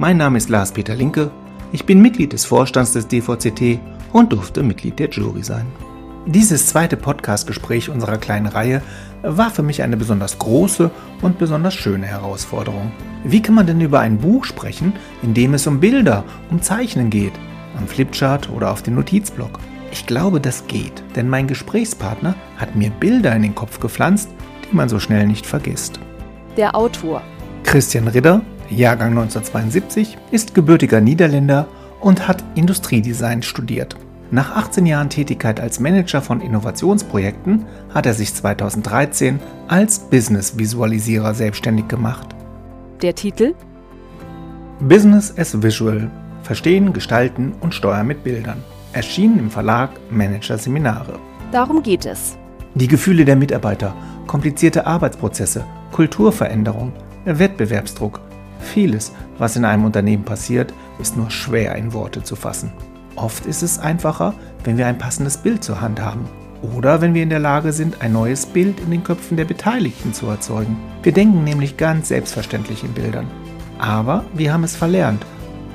Mein Name ist Lars-Peter Linke, ich bin Mitglied des Vorstands des DVCT und durfte Mitglied der Jury sein. Dieses zweite Podcast-Gespräch unserer kleinen Reihe war für mich eine besonders große und besonders schöne Herausforderung. Wie kann man denn über ein Buch sprechen, in dem es um Bilder, um Zeichnen geht, am Flipchart oder auf dem Notizblock? Ich glaube, das geht, denn mein Gesprächspartner hat mir Bilder in den Kopf gepflanzt, die man so schnell nicht vergisst. Der Autor Christian Ridder, Jahrgang 1972, ist gebürtiger Niederländer und hat Industriedesign studiert. Nach 18 Jahren Tätigkeit als Manager von Innovationsprojekten hat er sich 2013 als Business-Visualisierer selbstständig gemacht. Der Titel Business as Visual. Verstehen, gestalten und steuern mit Bildern. Erschienen im Verlag Manager Seminare. Darum geht es. Die Gefühle der Mitarbeiter, komplizierte Arbeitsprozesse, Kulturveränderung, Wettbewerbsdruck. Vieles, was in einem Unternehmen passiert, ist nur schwer in Worte zu fassen. Oft ist es einfacher, wenn wir ein passendes Bild zur Hand haben. Oder wenn wir in der Lage sind, ein neues Bild in den Köpfen der Beteiligten zu erzeugen. Wir denken nämlich ganz selbstverständlich in Bildern. Aber wir haben es verlernt.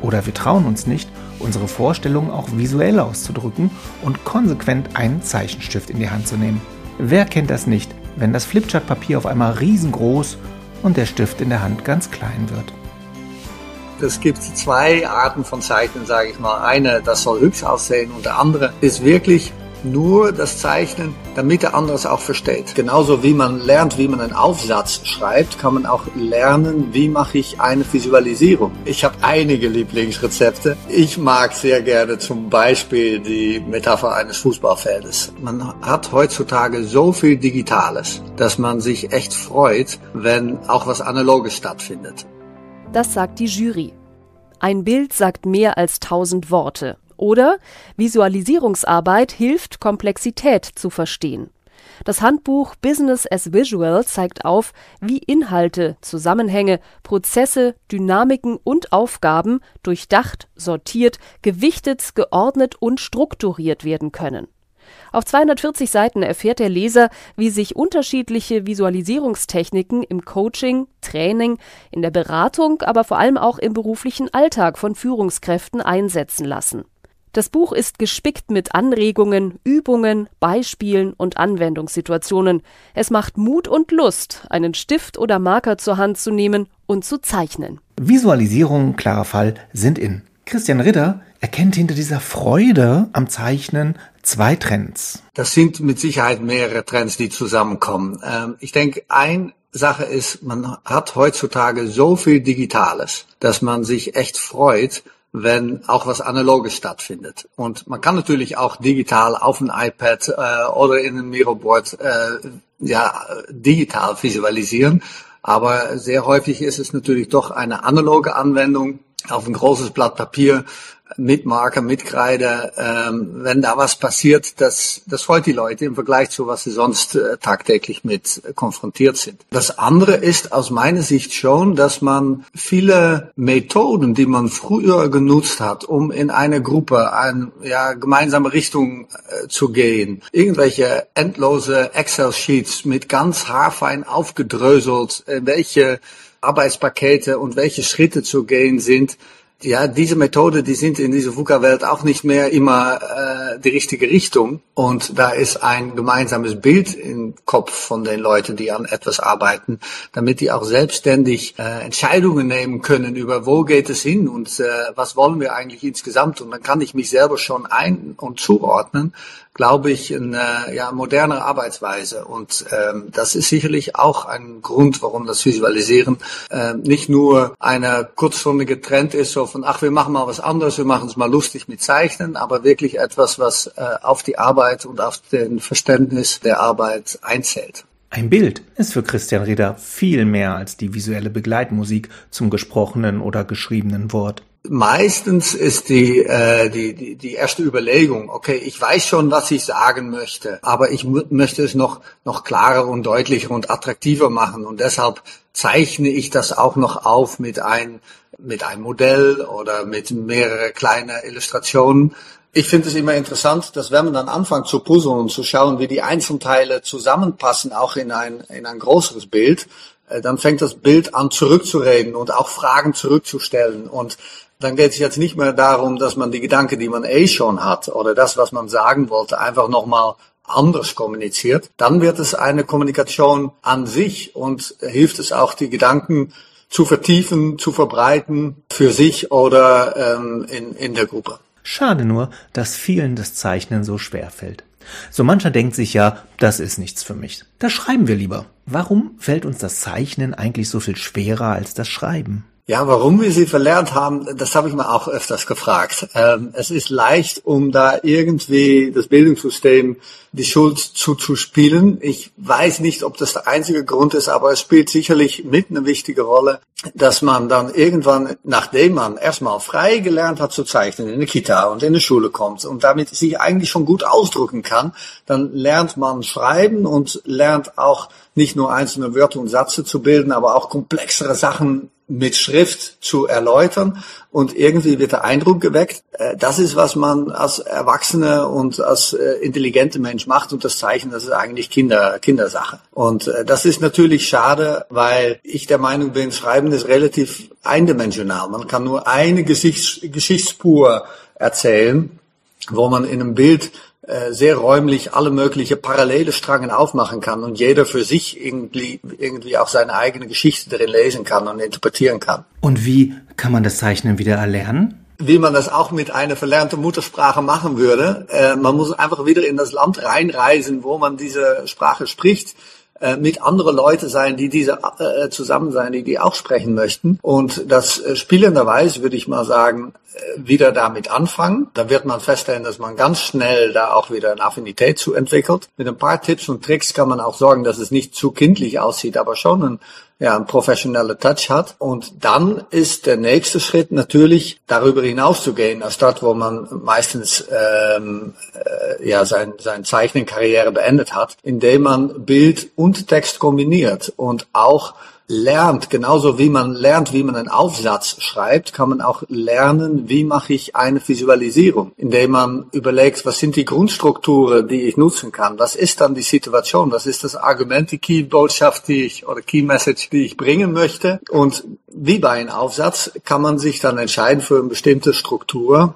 Oder wir trauen uns nicht, unsere Vorstellungen auch visuell auszudrücken und konsequent einen Zeichenstift in die Hand zu nehmen. Wer kennt das nicht, wenn das Flipchart-Papier auf einmal riesengroß und der Stift in der Hand ganz klein wird? Es gibt zwei Arten von Zeichnen, sage ich mal. Eine, das soll hübsch aussehen und der andere ist wirklich nur das Zeichnen, damit der andere es auch versteht. Genauso wie man lernt, wie man einen Aufsatz schreibt, kann man auch lernen, wie mache ich eine Visualisierung. Ich habe einige Lieblingsrezepte. Ich mag sehr gerne zum Beispiel die Metapher eines Fußballfeldes. Man hat heutzutage so viel Digitales, dass man sich echt freut, wenn auch was Analoges stattfindet. Das sagt die Jury. Ein Bild sagt mehr als tausend Worte. Oder Visualisierungsarbeit hilft, Komplexität zu verstehen. Das Handbuch Business as Visual zeigt auf, wie Inhalte, Zusammenhänge, Prozesse, Dynamiken und Aufgaben durchdacht, sortiert, gewichtet, geordnet und strukturiert werden können. Auf 240 Seiten erfährt der Leser, wie sich unterschiedliche Visualisierungstechniken im Coaching, Training, in der Beratung, aber vor allem auch im beruflichen Alltag von Führungskräften einsetzen lassen. Das Buch ist gespickt mit Anregungen, Übungen, Beispielen und Anwendungssituationen. Es macht Mut und Lust, einen Stift oder Marker zur Hand zu nehmen und zu zeichnen. Visualisierung, klarer Fall, sind in. Christian Ritter erkennt hinter dieser Freude am Zeichnen zwei Trends. Das sind mit Sicherheit mehrere Trends, die zusammenkommen. Ähm, ich denke, ein Sache ist, man hat heutzutage so viel Digitales, dass man sich echt freut, wenn auch was Analoges stattfindet. Und man kann natürlich auch digital auf ein iPad äh, oder in einem Miroboard äh, ja, digital visualisieren. Aber sehr häufig ist es natürlich doch eine analoge Anwendung auf ein großes Blatt Papier mit Marker, mit Kreide, ähm, wenn da was passiert, das, das freut die Leute im Vergleich zu was sie sonst äh, tagtäglich mit äh, konfrontiert sind. Das andere ist aus meiner Sicht schon, dass man viele Methoden, die man früher genutzt hat, um in eine Gruppe, eine ja, gemeinsame Richtung äh, zu gehen, irgendwelche endlose Excel-Sheets mit ganz haarfein aufgedröselt, äh, welche Arbeitspakete und welche Schritte zu gehen sind, ja, diese Methode, die sind in dieser VUCA-Welt auch nicht mehr immer äh, die richtige Richtung. Und da ist ein gemeinsames Bild im Kopf von den Leuten, die an etwas arbeiten, damit die auch selbstständig äh, Entscheidungen nehmen können über, wo geht es hin und äh, was wollen wir eigentlich insgesamt. Und dann kann ich mich selber schon ein- und zuordnen glaube ich, eine ja, modernere Arbeitsweise. Und ähm, das ist sicherlich auch ein Grund, warum das Visualisieren äh, nicht nur eine kurzfristige Trend ist, so von, ach, wir machen mal was anderes, wir machen es mal lustig mit Zeichnen, aber wirklich etwas, was äh, auf die Arbeit und auf den Verständnis der Arbeit einzählt. Ein Bild ist für Christian Rieder viel mehr als die visuelle Begleitmusik zum gesprochenen oder geschriebenen Wort. Meistens ist die, äh, die, die, die erste Überlegung, okay, ich weiß schon, was ich sagen möchte, aber ich möchte es noch, noch klarer und deutlicher und attraktiver machen und deshalb zeichne ich das auch noch auf mit ein, mit einem Modell oder mit mehrere kleine Illustrationen, ich finde es immer interessant, dass wenn man dann anfängt zu puzzeln und zu schauen, wie die Einzelteile zusammenpassen, auch in ein, in ein größeres Bild, äh, dann fängt das Bild an zurückzureden und auch Fragen zurückzustellen. Und dann geht es jetzt nicht mehr darum, dass man die Gedanken, die man eh schon hat oder das, was man sagen wollte, einfach nochmal anders kommuniziert. Dann wird es eine Kommunikation an sich und hilft es auch, die Gedanken zu vertiefen, zu verbreiten für sich oder ähm, in, in der Gruppe. Schade nur, dass vielen das Zeichnen so schwer fällt. So mancher denkt sich ja, das ist nichts für mich. Das schreiben wir lieber. Warum fällt uns das Zeichnen eigentlich so viel schwerer als das Schreiben? Ja, warum wir sie verlernt haben, das habe ich mir auch öfters gefragt. Ähm, es ist leicht, um da irgendwie das Bildungssystem die Schuld zuzuspielen. Ich weiß nicht, ob das der einzige Grund ist, aber es spielt sicherlich mit eine wichtige Rolle, dass man dann irgendwann, nachdem man erstmal frei gelernt hat zu zeichnen in der Kita und in der Schule kommt und damit sich eigentlich schon gut ausdrücken kann, dann lernt man schreiben und lernt auch nicht nur einzelne Wörter und Sätze zu bilden, aber auch komplexere Sachen mit Schrift zu erläutern und irgendwie wird der Eindruck geweckt, äh, das ist, was man als Erwachsene und als äh, intelligente Mensch macht und das Zeichen, das ist eigentlich Kinder, Kindersache. Und äh, das ist natürlich schade, weil ich der Meinung bin, Schreiben ist relativ eindimensional. Man kann nur eine Geschichts Geschichtsspur erzählen, wo man in einem Bild sehr räumlich alle mögliche parallele Strangen aufmachen kann und jeder für sich irgendwie, irgendwie auch seine eigene Geschichte darin lesen kann und interpretieren kann. Und wie kann man das Zeichnen wieder erlernen? Wie man das auch mit einer verlernten Muttersprache machen würde. Äh, man muss einfach wieder in das Land reinreisen, wo man diese Sprache spricht äh, mit anderen Leuten sein, die diese äh, zusammen sein, die die auch sprechen möchten. Und das äh, spielenderweise würde ich mal sagen, wieder damit anfangen. Da wird man feststellen, dass man ganz schnell da auch wieder eine Affinität zu entwickelt. Mit ein paar Tipps und Tricks kann man auch sorgen, dass es nicht zu kindlich aussieht, aber schon ein, ja, ein professioneller Touch hat. Und dann ist der nächste Schritt natürlich darüber hinaus zu gehen, als dort, wo man meistens ähm, äh, ja sein, sein Zeichnenkarriere beendet hat, indem man Bild und Text kombiniert und auch lernt, genauso wie man lernt, wie man einen Aufsatz schreibt, kann man auch lernen, wie mache ich eine Visualisierung, indem man überlegt, was sind die Grundstrukturen, die ich nutzen kann, was ist dann die Situation, was ist das Argument, die Key-Botschaft, die ich oder Key-Message, die ich bringen möchte? Und wie bei einem Aufsatz kann man sich dann entscheiden für eine bestimmte Struktur,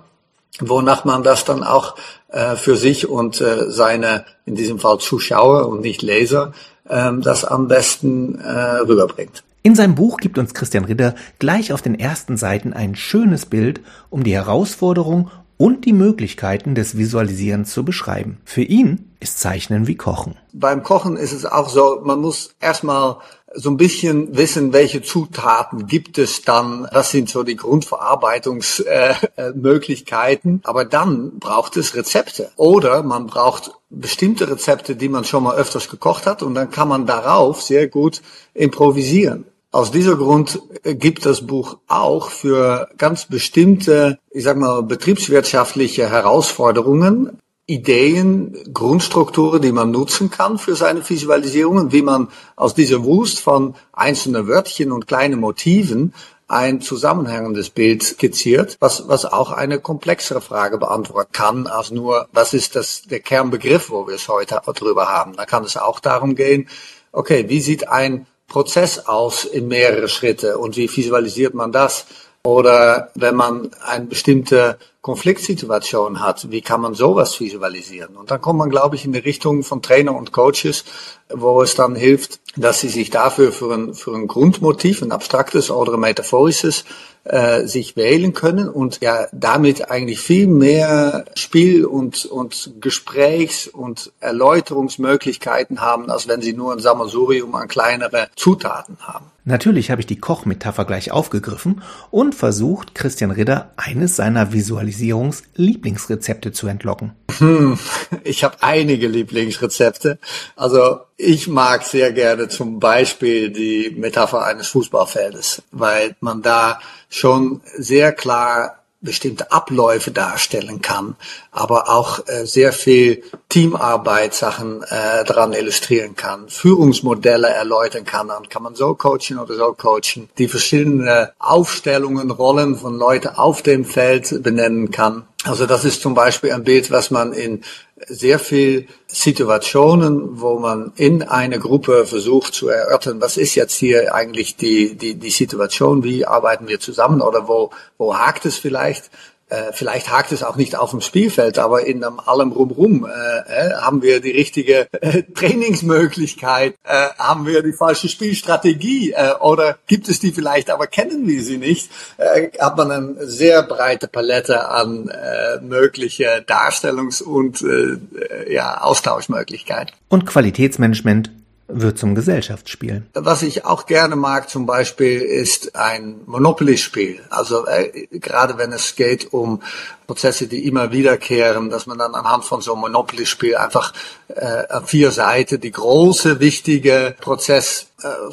wonach man das dann auch äh, für sich und äh, seine, in diesem Fall Zuschauer und nicht Leser, ähm, das am besten äh, rüberbringt. In seinem Buch gibt uns Christian Ritter gleich auf den ersten Seiten ein schönes Bild, um die Herausforderung und die Möglichkeiten des Visualisierens zu beschreiben. Für ihn ist Zeichnen wie Kochen. Beim Kochen ist es auch so, man muss erstmal so ein bisschen wissen, welche Zutaten gibt es dann. Das sind so die Grundverarbeitungsmöglichkeiten. Äh, Aber dann braucht es Rezepte. Oder man braucht bestimmte Rezepte, die man schon mal öfters gekocht hat. Und dann kann man darauf sehr gut improvisieren. Aus dieser Grund äh, gibt das Buch auch für ganz bestimmte, ich sag mal, betriebswirtschaftliche Herausforderungen Ideen, Grundstrukturen, die man nutzen kann für seine Visualisierungen, wie man aus dieser Wust von einzelnen Wörtchen und kleinen Motiven ein zusammenhängendes Bild skizziert, was, was auch eine komplexere Frage beantworten kann, als nur, was ist das, der Kernbegriff, wo wir es heute drüber haben. Da kann es auch darum gehen, okay, wie sieht ein Prozess aus in mehrere Schritte und wie visualisiert man das? Oder wenn man eine bestimmte Konfliktsituation hat, wie kann man sowas visualisieren? Und dann kommt man, glaube ich, in die Richtung von Trainer und Coaches, wo es dann hilft, dass sie sich dafür für ein, für ein Grundmotiv, ein abstraktes oder ein metaphorisches, äh, sich wählen können und ja damit eigentlich viel mehr Spiel und, und Gesprächs- und Erläuterungsmöglichkeiten haben, als wenn sie nur ein Sammelsurium an kleinere Zutaten haben. Natürlich habe ich die Kochmetapher gleich aufgegriffen und versucht, Christian Ritter eines seiner Visualisierungen Visualisierungs-Lieblingsrezepte zu entlocken. Hm, ich habe einige Lieblingsrezepte. Also ich mag sehr gerne zum Beispiel die Metapher eines Fußballfeldes, weil man da schon sehr klar bestimmte Abläufe darstellen kann, aber auch äh, sehr viel Teamarbeit-Sachen äh, daran illustrieren kann, Führungsmodelle erläutern kann, dann kann man so coachen oder so coachen, die verschiedene Aufstellungen, Rollen von Leuten auf dem Feld benennen kann. Also das ist zum Beispiel ein Bild, was man in sehr viel Situationen, wo man in einer Gruppe versucht zu erörtern, was ist jetzt hier eigentlich die, die, die Situation, wie arbeiten wir zusammen oder wo, wo hakt es vielleicht, äh, vielleicht hakt es auch nicht auf dem Spielfeld, aber in allem rumrum äh, äh, haben wir die richtige äh, Trainingsmöglichkeit, äh, haben wir die falsche Spielstrategie äh, oder gibt es die vielleicht, aber kennen wir sie nicht, äh, hat man eine sehr breite Palette an äh, mögliche Darstellungs- und äh, ja, Austauschmöglichkeiten. Und Qualitätsmanagement wird zum Gesellschaftsspiel. Was ich auch gerne mag zum Beispiel ist ein Monopoly-Spiel. Also äh, gerade wenn es geht um Prozesse, die immer wiederkehren, dass man dann anhand von so einem Monopoly-Spiel einfach äh, auf vier Seiten die große, wichtige Prozessvorgang äh,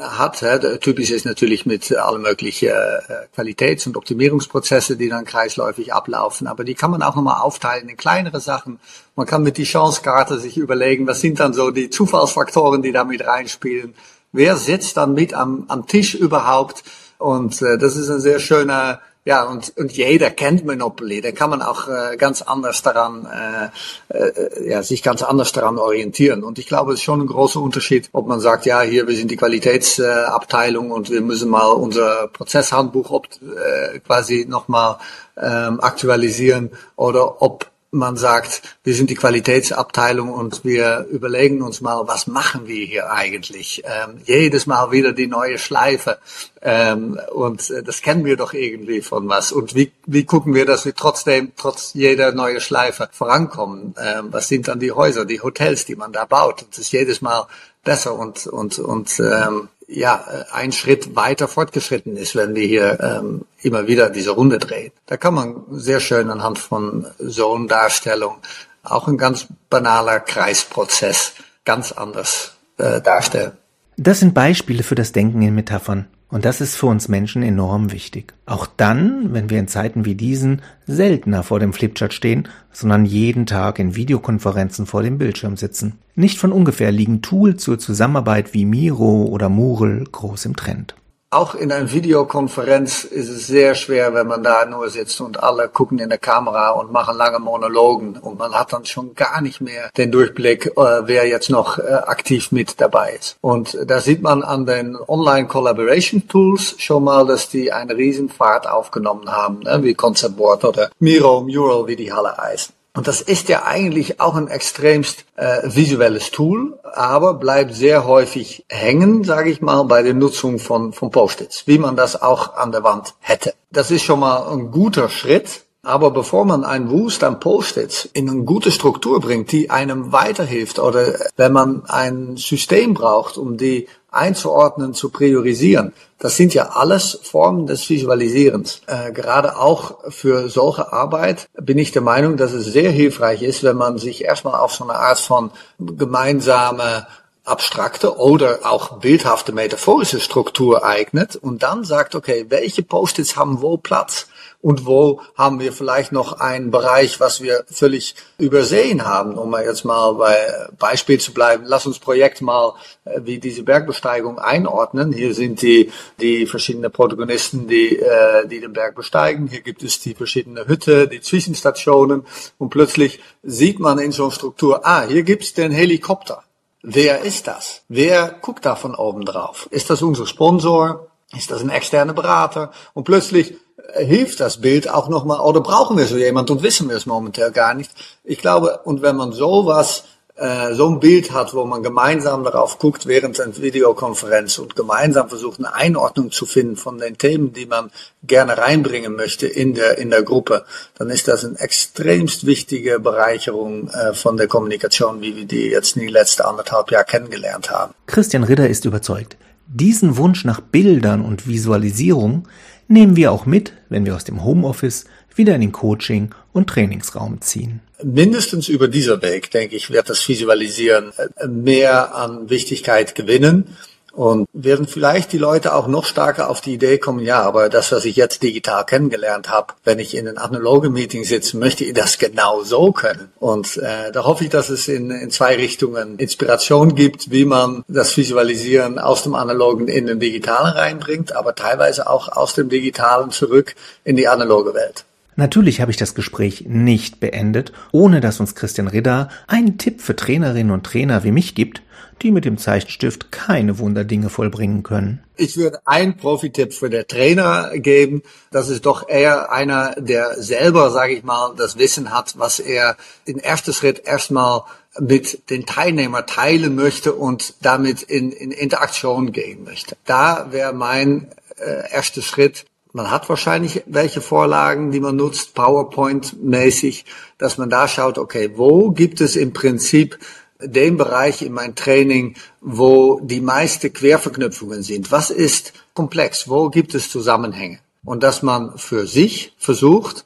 hat. Äh, typisch ist natürlich mit allen möglichen äh, Qualitäts- und Optimierungsprozesse, die dann kreisläufig ablaufen. Aber die kann man auch nochmal aufteilen in kleinere Sachen. Man kann mit die Chancekarte sich überlegen, was sind dann so die Zufallsfaktoren, die da mit reinspielen. Wer sitzt dann mit am, am Tisch überhaupt? Und äh, das ist ein sehr schöner ja, und, und jeder kennt Monopoly. Da kann man auch äh, ganz anders daran, äh, äh, ja, sich ganz anders daran orientieren. Und ich glaube, es ist schon ein großer Unterschied, ob man sagt, ja, hier, wir sind die Qualitätsabteilung und wir müssen mal unser Prozesshandbuch ob, äh, quasi nochmal ähm, aktualisieren oder ob man sagt, wir sind die Qualitätsabteilung und wir überlegen uns mal, was machen wir hier eigentlich? Ähm, jedes Mal wieder die neue Schleife. Ähm, und äh, das kennen wir doch irgendwie von was. Und wie, wie gucken wir, dass wir trotzdem, trotz jeder neue Schleife vorankommen? Ähm, was sind dann die Häuser, die Hotels, die man da baut? Das ist jedes Mal besser und, und, und ähm, ja, äh, ein Schritt weiter fortgeschritten ist, wenn wir hier ähm, immer wieder diese Runde drehen. Da kann man sehr schön anhand von Zone-Darstellung auch ein ganz banaler Kreisprozess ganz anders äh, darstellen. Das sind Beispiele für das Denken in Metaphern. Und das ist für uns Menschen enorm wichtig. Auch dann, wenn wir in Zeiten wie diesen seltener vor dem Flipchart stehen, sondern jeden Tag in Videokonferenzen vor dem Bildschirm sitzen. Nicht von ungefähr liegen Tools zur Zusammenarbeit wie Miro oder Moodle groß im Trend auch in einer Videokonferenz ist es sehr schwer, wenn man da nur sitzt und alle gucken in der Kamera und machen lange Monologen und man hat dann schon gar nicht mehr den Durchblick, äh, wer jetzt noch äh, aktiv mit dabei ist. Und da sieht man an den Online Collaboration Tools schon mal, dass die eine Riesenfahrt aufgenommen haben, ne? wie Concept Board oder Miro, Mural, wie die Halle heißen. Und das ist ja eigentlich auch ein extremst äh, visuelles Tool, aber bleibt sehr häufig hängen, sage ich mal, bei der Nutzung von, von Post-its, wie man das auch an der Wand hätte. Das ist schon mal ein guter Schritt, aber bevor man ein Wust an Post-its in eine gute Struktur bringt, die einem weiterhilft, oder wenn man ein System braucht, um die einzuordnen, zu priorisieren. Das sind ja alles Formen des Visualisierens. Äh, gerade auch für solche Arbeit bin ich der Meinung, dass es sehr hilfreich ist, wenn man sich erstmal auf so eine Art von gemeinsame abstrakte oder auch bildhafte metaphorische Struktur eignet und dann sagt, okay, welche Post-its haben wo Platz? Und wo haben wir vielleicht noch einen Bereich, was wir völlig übersehen haben, um mal jetzt mal bei Beispiel zu bleiben. Lass uns Projekt mal äh, wie diese Bergbesteigung einordnen. Hier sind die, die verschiedenen Protagonisten, die, äh, die den Berg besteigen. Hier gibt es die verschiedenen Hütte, die Zwischenstationen und plötzlich sieht man in so einer Struktur, ah, hier gibt's den Helikopter. Wer ist das? Wer guckt da von oben drauf? Ist das unser Sponsor? Ist das ein externer Berater? Und plötzlich hilft das Bild auch nochmal, oder brauchen wir so jemand und wissen wir es momentan gar nicht. Ich glaube, und wenn man sowas, äh, so ein Bild hat, wo man gemeinsam darauf guckt während einer Videokonferenz und gemeinsam versucht, eine Einordnung zu finden von den Themen, die man gerne reinbringen möchte in der, in der Gruppe, dann ist das eine extremst wichtige Bereicherung äh, von der Kommunikation, wie wir die jetzt in den letzten anderthalb Jahren kennengelernt haben. Christian Ritter ist überzeugt. Diesen Wunsch nach Bildern und Visualisierung nehmen wir auch mit, wenn wir aus dem Homeoffice wieder in den Coaching- und Trainingsraum ziehen. Mindestens über dieser Weg, denke ich, wird das Visualisieren mehr an Wichtigkeit gewinnen. Und werden vielleicht die Leute auch noch stärker auf die Idee kommen, ja, aber das, was ich jetzt digital kennengelernt habe, wenn ich in einem analogen Meeting sitze, möchte ich das genau so können. Und äh, da hoffe ich, dass es in, in zwei Richtungen Inspiration gibt, wie man das Visualisieren aus dem Analogen in den Digitalen reinbringt, aber teilweise auch aus dem Digitalen zurück in die analoge Welt. Natürlich habe ich das Gespräch nicht beendet, ohne dass uns Christian Ridder einen Tipp für Trainerinnen und Trainer wie mich gibt, die mit dem Zeichenstift keine Wunderdinge vollbringen können. Ich würde einen Profitipp für den Trainer geben. Das ist doch eher einer, der selber, sage ich mal, das Wissen hat, was er in erster Schritt erstmal mit den Teilnehmern teilen möchte und damit in, in Interaktion gehen möchte. Da wäre mein äh, erster Schritt, man hat wahrscheinlich welche Vorlagen, die man nutzt, PowerPoint-mäßig, dass man da schaut, okay, wo gibt es im Prinzip den Bereich in meinem Training, wo die meiste Querverknüpfungen sind. Was ist komplex? Wo gibt es Zusammenhänge? Und dass man für sich versucht,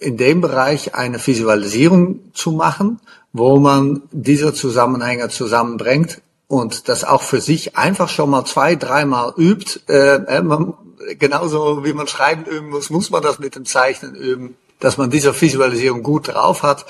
in dem Bereich eine Visualisierung zu machen, wo man diese Zusammenhänge zusammenbringt und das auch für sich einfach schon mal zwei, dreimal übt. Äh, äh man, genauso wie man schreiben üben muss, muss man das mit dem Zeichnen üben, dass man diese Visualisierung gut drauf hat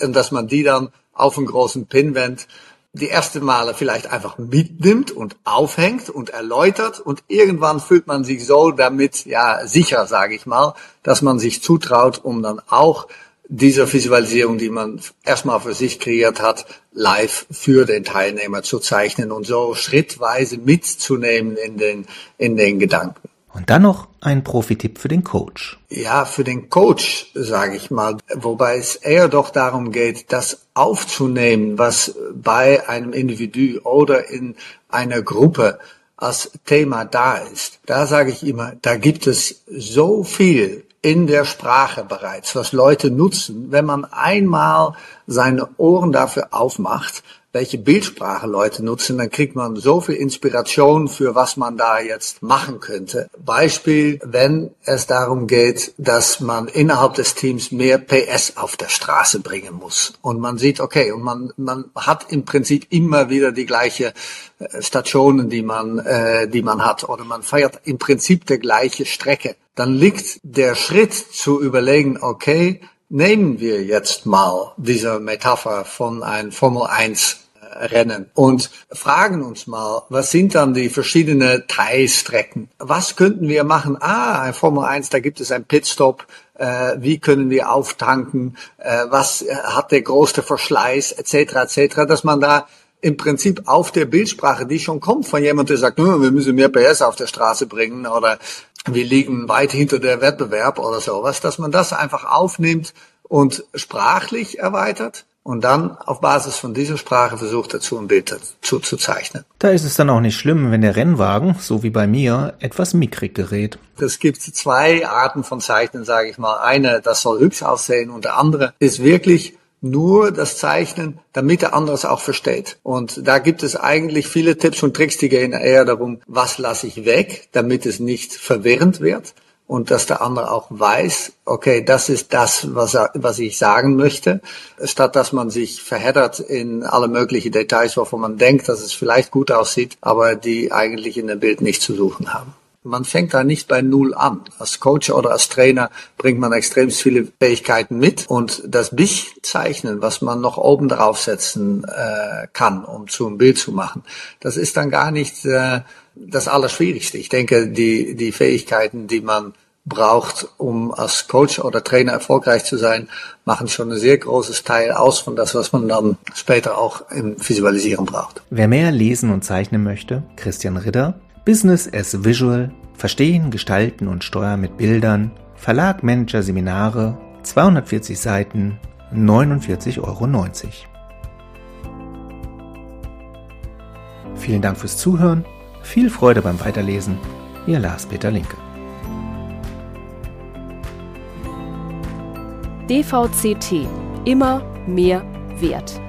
und dass man die dann auf einen großen Pinwand die erste Male vielleicht einfach mitnimmt und aufhängt und erläutert und irgendwann fühlt man sich so damit ja sicher, sage ich mal, dass man sich zutraut, um dann auch diese Visualisierung, die man erstmal für sich kreiert hat, live für den Teilnehmer zu zeichnen und so schrittweise mitzunehmen in den, in den Gedanken. Und dann noch ein Profi-Tipp für den Coach. Ja, für den Coach, sage ich mal, wobei es eher doch darum geht, das aufzunehmen, was bei einem Individu oder in einer Gruppe als Thema da ist. Da sage ich immer, da gibt es so viel in der Sprache bereits, was Leute nutzen, wenn man einmal seine Ohren dafür aufmacht, welche Bildsprache Leute nutzen, dann kriegt man so viel Inspiration für was man da jetzt machen könnte. Beispiel, wenn es darum geht, dass man innerhalb des Teams mehr PS auf der Straße bringen muss. Und man sieht, okay, und man, man hat im Prinzip immer wieder die gleiche äh, Stationen, die man, äh, die man hat, oder man feiert im Prinzip die gleiche Strecke. Dann liegt der Schritt zu überlegen, okay, nehmen wir jetzt mal diese Metapher von einem Formel 1 Rennen und fragen uns mal, was sind dann die verschiedenen Teilstrecken? Was könnten wir machen? Ah, ein Formel 1, da gibt es einen Pitstop. Äh, wie können wir auftanken? Äh, was hat der größte Verschleiß? Etc. etc. Dass man da im Prinzip auf der Bildsprache, die schon kommt von jemandem, der sagt, wir müssen mehr PS auf der Straße bringen oder wir liegen weit hinter der Wettbewerb oder sowas, dass man das einfach aufnimmt und sprachlich erweitert und dann auf Basis von dieser Sprache versucht dazu ein Bild dazu zu zeichnen. Da ist es dann auch nicht schlimm, wenn der Rennwagen, so wie bei mir, etwas mickrig gerät. Es gibt zwei Arten von Zeichnen, sage ich mal. Eine, das soll hübsch aussehen und der andere ist wirklich nur das Zeichnen, damit der andere es auch versteht. Und da gibt es eigentlich viele Tipps und Tricks, die gehen eher darum, was lasse ich weg, damit es nicht verwirrend wird und dass der andere auch weiß, okay, das ist das, was, was ich sagen möchte, statt dass man sich verheddert in alle möglichen Details, wovon man denkt, dass es vielleicht gut aussieht, aber die eigentlich in dem Bild nicht zu suchen haben. Man fängt da nicht bei Null an. Als Coach oder als Trainer bringt man extrem viele Fähigkeiten mit und das Bichzeichnen, was man noch oben draufsetzen äh, kann, um zu einem Bild zu machen, das ist dann gar nicht äh, das Allerschwierigste. Ich denke, die, die Fähigkeiten, die man braucht, um als Coach oder Trainer erfolgreich zu sein, machen schon ein sehr großes Teil aus von das, was man dann später auch im Visualisieren braucht. Wer mehr lesen und zeichnen möchte, Christian Ritter, Business as Visual, Verstehen, Gestalten und Steuern mit Bildern, Verlag Manager Seminare, 240 Seiten, 49,90 Euro. Vielen Dank fürs Zuhören viel Freude beim Weiterlesen. Ihr Lars-Peter Linke. DVCT. Immer mehr Wert.